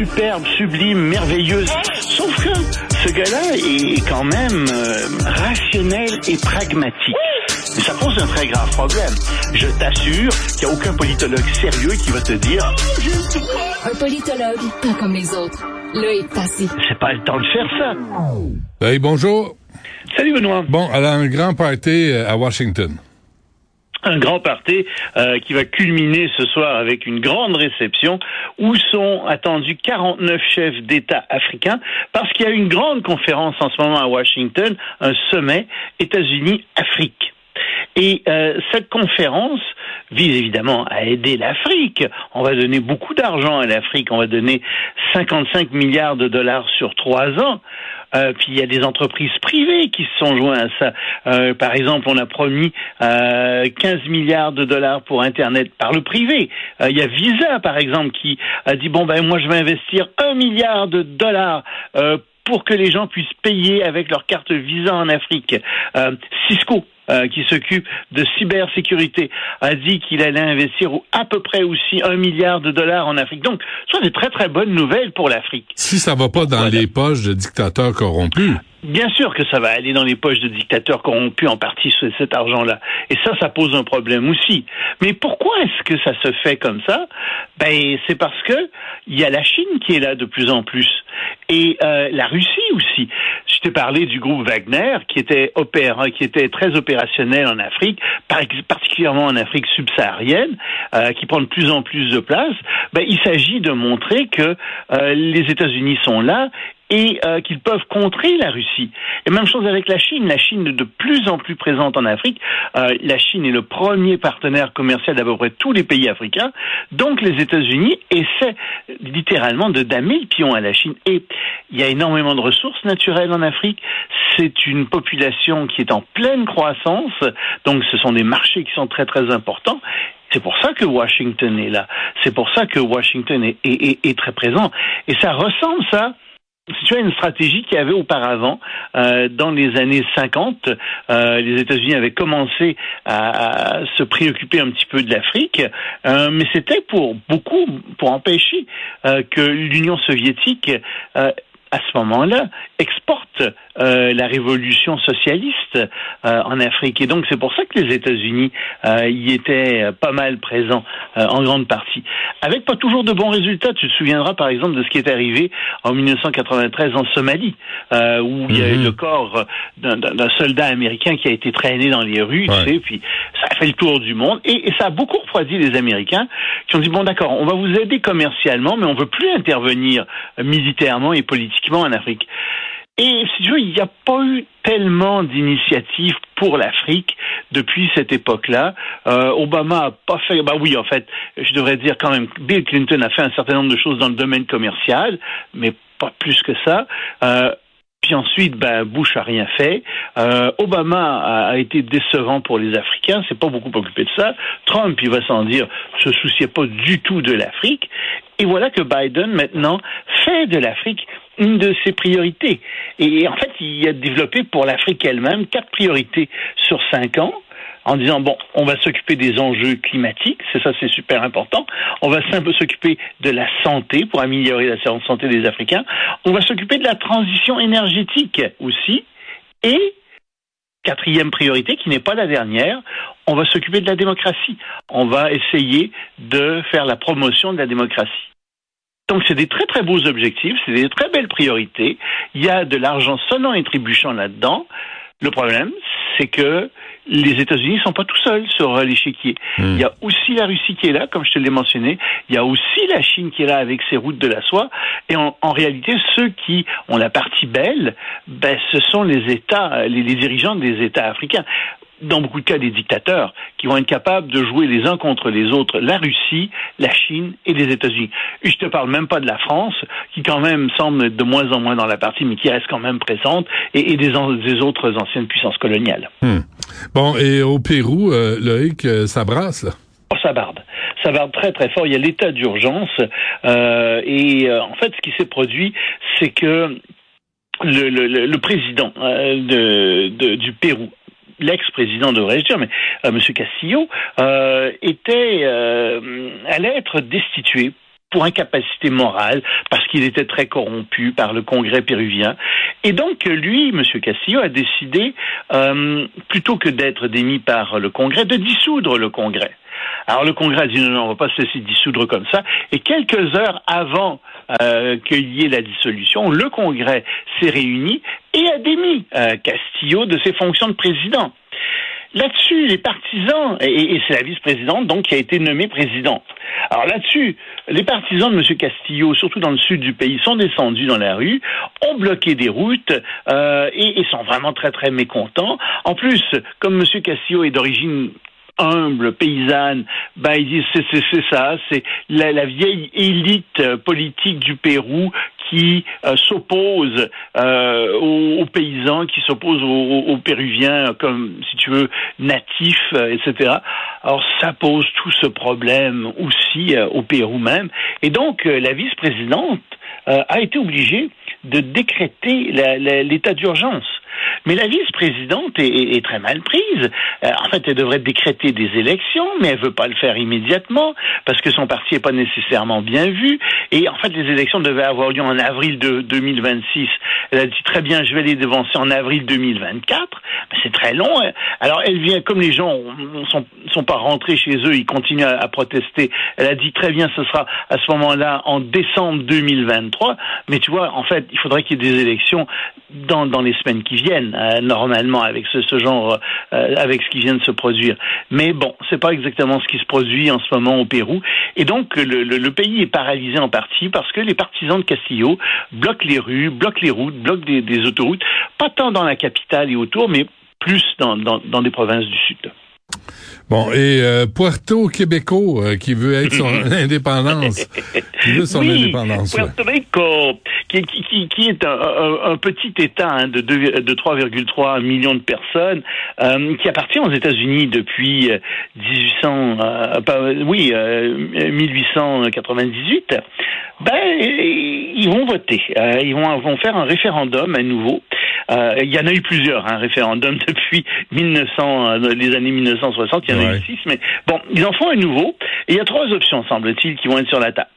superbe, sublime, merveilleuse. Sauf que ce gars-là est quand même euh, rationnel et pragmatique. Mais ça pose un très grave problème. Je t'assure qu'il n'y a aucun politologue sérieux qui va te dire Un politologue, pas comme les autres. Loïc Passy. c'est pas le temps de faire ça. Hey, bonjour. Salut Benoît. Bon, elle a un grand party euh, à Washington. Un grand party euh, qui va culminer ce soir avec une grande réception où sont attendus 49 chefs d'État africains parce qu'il y a une grande conférence en ce moment à Washington, un sommet États-Unis-Afrique. Et euh, cette conférence vise évidemment à aider l'Afrique. On va donner beaucoup d'argent à l'Afrique. On va donner 55 milliards de dollars sur trois ans. Euh, puis il y a des entreprises privées qui se sont joints à ça. Euh, par exemple, on a promis euh, 15 milliards de dollars pour Internet par le privé. Euh, il y a Visa, par exemple, qui a dit bon ben moi je vais investir un milliard de dollars. Euh, pour que les gens puissent payer avec leur carte Visa en Afrique. Euh, Cisco, euh, qui s'occupe de cybersécurité, a dit qu'il allait investir à peu près aussi un milliard de dollars en Afrique. Donc, ce sont des très très bonnes nouvelles pour l'Afrique. Si ça va pas dans Voilà. les poches de dictateurs corrompus, Bien sûr que ça va aller dans les poches de dictateurs corrompus en partie ce- cet argent-là. Et ça, ça pose un problème aussi. Mais pourquoi est-ce que ça se fait comme ça? Ben, c'est parce que il y a la Chine qui est là de plus en plus et euh, la Russie aussi. Je t'ai parlé du groupe Wagner qui était opéra, qui était très opérationnel en Afrique, par- particulièrement en Afrique subsaharienne, euh, qui prend de plus en plus de place. Ben, il s'agit de montrer que euh, les États-Unis sont là et euh, qu'ils peuvent contrer la Russie. Et même chose avec la Chine. La Chine est de plus en plus présente en Afrique. Euh, la Chine est le premier partenaire commercial d'à peu près tous les pays africains. Donc les États-Unis essaient littéralement de damer le pion à la Chine. Et il y a énormément de ressources naturelles en Afrique. C'est une population qui est en pleine croissance. Donc ce sont des marchés qui sont très très importants. C'est pour ça que Washington est là. C'est pour ça que Washington est, est- est- est très présent. Et ça ressemble ça si tu une stratégie qu'il y avait auparavant, euh, dans les années 50, euh, les États-Unis avaient commencé à, à se préoccuper un petit peu de l'Afrique, euh, mais c'était pour beaucoup, pour empêcher euh, que l'Union soviétique, euh, à ce moment-là, exporte euh, la révolution socialiste euh, en Afrique. Et donc c'est pour ça que les États-Unis euh, y étaient euh, pas mal présents euh, en grande partie. Avec pas toujours de bons résultats. Tu te souviendras par exemple de ce qui est arrivé en 1993 en Somalie, euh, où il y a eu Mhm. le corps d'un- soldat américain qui a été traîné dans les rues, Ouais. tu sais, puis ça a fait le tour du monde. Et, et ça a beaucoup refroidi les Américains qui ont dit, bon d'accord, on va vous aider commercialement, mais on veut plus intervenir militairement et politiquement en Afrique. Et si tu veux, il n'y a pas eu tellement d'initiatives pour l'Afrique depuis cette époque-là. Euh, Obama a pas fait. Bah oui, en fait, je devrais dire quand même, Bill Clinton a fait un certain nombre de choses dans le domaine commercial, mais pas plus que ça. Euh, puis ensuite, ben, Bush a rien fait. Euh, Obama a, été décevant pour les Africains, c'est pas beaucoup occupé de ça. Trump, il va sans dire, se souciait pas du tout de l'Afrique. Et voilà que Biden maintenant fait de l'Afrique une de ses priorités. Et en fait, il a développé pour l'Afrique elle-même quatre priorités sur cinq ans en disant bon, on va s'occuper des enjeux climatiques, c'est ça, c'est super important. On va s'occuper de la santé pour améliorer la santé des Africains. On va s'occuper de la transition énergétique aussi. Et quatrième priorité, qui n'est pas la dernière, on va s'occuper de la démocratie. On va essayer de faire la promotion de la démocratie. Donc c'est des très très beaux objectifs, c'est des très belles priorités. Il y a de l'argent sonnant et trébuchant là-dedans. Le problème, c'est que les États-Unis ne sont pas tout seuls sur l'échiquier. Hmm. Il y a aussi la Russie qui est là, comme je te l'ai mentionné. Il y a aussi la Chine qui est là avec ses routes de la soie. Et en, en réalité, ceux qui ont la partie belle, ben, ce sont les États, les, les dirigeants des États africains. Dans beaucoup de cas, des dictateurs qui vont être capables de jouer les uns contre les autres, la Russie, la Chine et les États-Unis. Et je te parle même pas de la France, qui quand même semble être de moins en moins dans la partie, mais qui reste quand même présente, et, et des, autres anciennes puissances coloniales. Hmm. Bon, et au Pérou, euh, Loïc, euh, ça brasse, là. Oh, ça barde. Ça barde très très fort. Il y a l'état d'urgence. euh, et euh, en fait, ce qui s'est produit, c'est que le, le, le- le président euh, de, de- du Pérou, l'ex-président devrais-je dire, mais euh, M. Castillo, euh, était euh, allait être destitué pour incapacité morale, parce qu'il était très corrompu par le Congrès péruvien. Et donc, lui, M. Castillo, a décidé, euh, plutôt que d'être démis par le Congrès, de dissoudre le Congrès. Alors le Congrès a dit non, non, on va pas se dissoudre comme ça. Et quelques heures avant euh, qu'il y ait la dissolution, le Congrès s'est réuni et a démis euh, Castillo de ses fonctions de président. Là-dessus, les partisans, et, c'est la vice-présidente donc qui a été nommée présidente. Alors là-dessus, les partisans de M. Castillo, surtout dans le sud du pays, sont descendus dans la rue, ont bloqué des routes euh, et, et, sont vraiment très très mécontents. En plus, comme M. Castillo est d'origine humble, paysanne, ben ils disent c'est c'est ça, c'est la, vieille élite politique du Pérou qui euh, s'oppose euh, aux, paysans, qui s'oppose aux, aux, Péruviens comme si tu veux natifs, euh, etc. Alors ça pose tout ce problème aussi euh, au Pérou même, et donc la vice-présidente a été obligée de décréter l'état d'urgence. Mais la vice-présidente est, très mal prise. Euh, en fait, elle devrait décréter des élections, mais elle veut pas le faire immédiatement parce que son parti n'est pas nécessairement bien vu. Et en fait, les élections devaient avoir lieu en avril de 2026. Elle a dit très bien, je vais les devancer en avril 2024. Mais c'est très long. Hein. Alors, elle vient, comme les gens sont, sont pas rentrés chez eux, ils continuent à, protester. Elle a dit très bien, ce sera à ce moment-là en décembre 2023. Mais tu vois, en fait, il faudrait qu'il y ait des élections dans, dans les semaines qui viennent, euh, normalement, avec ce, genre, euh, avec ce qui vient de se produire. Mais bon, c'est pas exactement ce qui se produit en ce moment au Pérou. Et donc, le, pays est paralysé en partie parce que les partisans de Castillo bloquent les rues, bloquent les routes, bloquent des, autoroutes, pas tant dans la capitale et autour, mais plus dans, dans des provinces du sud. Bon, et euh, Puerto Québécois euh, qui veut être son indépendance. Qui veut son indépendance. Puerto Rico, qui, qui, qui est un, un, petit État hein, de, de 3,3 millions de personnes, euh, qui appartient aux États-Unis depuis 1800, oui, 1898. Ben, ils vont voter. ils vont, vont faire un référendum à nouveau. Il y en a eu plusieurs, un hein, référendum depuis 1900, les années 1960. Il y en a eu six, mais bon, ils en font un nouveau. Et il y a trois options, semble-t-il, qui vont être sur la table.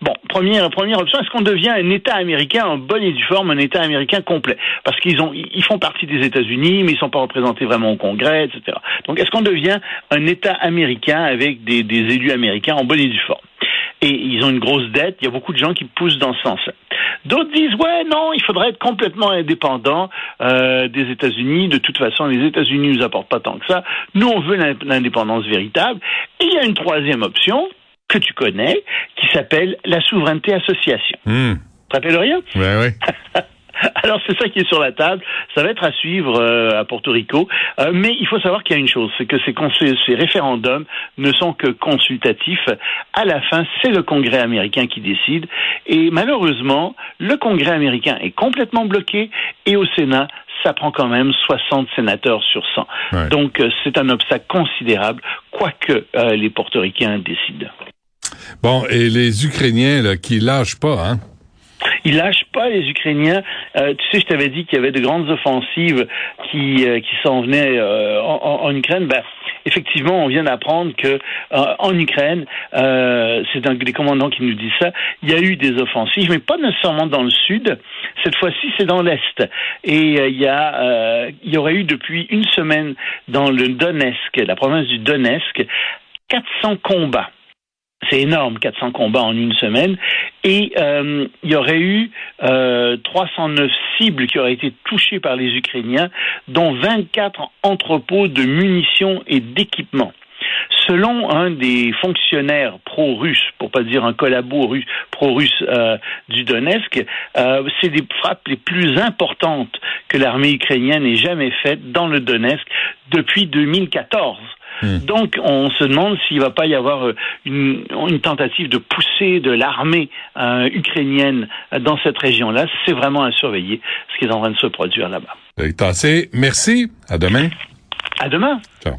Bon, première, première option, est-ce qu'on devient un État américain en bonne et due forme, un État américain complet? Parce qu'ils ont, ils font partie des États-Unis, mais ils sont pas représentés vraiment au Congrès, etc. Donc, est-ce qu'on devient un État américain avec des, des élus américains en bonne et due forme? Et ils ont une grosse dette. Il y a beaucoup de gens qui poussent dans ce sens. D'autres disent ouais non, il faudrait être complètement indépendant euh, des États-Unis. De toute façon, les États-Unis nous apportent pas tant que ça. Nous, on veut l'indépendance véritable. Et il y a une troisième option que tu connais, qui s'appelle la souveraineté association. Hmm. Tu te rappelles rien? Oui, oui. Alors c'est ça qui est sur la table. Ça va être à suivre euh, à Porto Rico. Euh, mais il faut savoir qu'il y a une chose, c'est que ces, ces, référendums ne sont que consultatifs. À la fin, c'est le Congrès américain qui décide. Et malheureusement, le Congrès américain est complètement bloqué et au Sénat, ça prend quand même 60 sénateurs sur 100. Donc euh, c'est un obstacle considérable, quoique les portoricains décident. Bon, et les Ukrainiens là, qui lâchent pas, hein? Ils lâchent pas les Ukrainiens. Euh, tu sais, je t'avais dit qu'il y avait de grandes offensives qui euh, qui s'en venaient euh, en, Ukraine. Ben, effectivement, on vient d'apprendre que en Ukraine, c'est un des commandants qui nous dit ça. Il y a eu des offensives, mais pas nécessairement dans le sud. Cette fois-ci, c'est dans l'est. Et il y a, il y aurait eu depuis une semaine dans le Donetsk, la province du Donetsk, 400 combats c'est énorme, 400 combats en une semaine. Et euh, il y aurait eu euh, 309 cibles qui auraient été touchées par les Ukrainiens, dont 24 entrepôts de munitions et d'équipements. Selon un des fonctionnaires pro-russes, pour pas dire un collabo russe, pro-russe euh, du Donetsk, euh, c'est des frappes les plus importantes que l'armée ukrainienne ait jamais faites dans le Donetsk depuis 2014. Hmm. Donc, on se demande s'il ne va pas y avoir euh, une, tentative de pousser de l'armée euh, ukrainienne dans cette région-là. C'est vraiment à surveiller ce qui est en train de se produire là-bas. Merci. À demain. À demain. Ciao.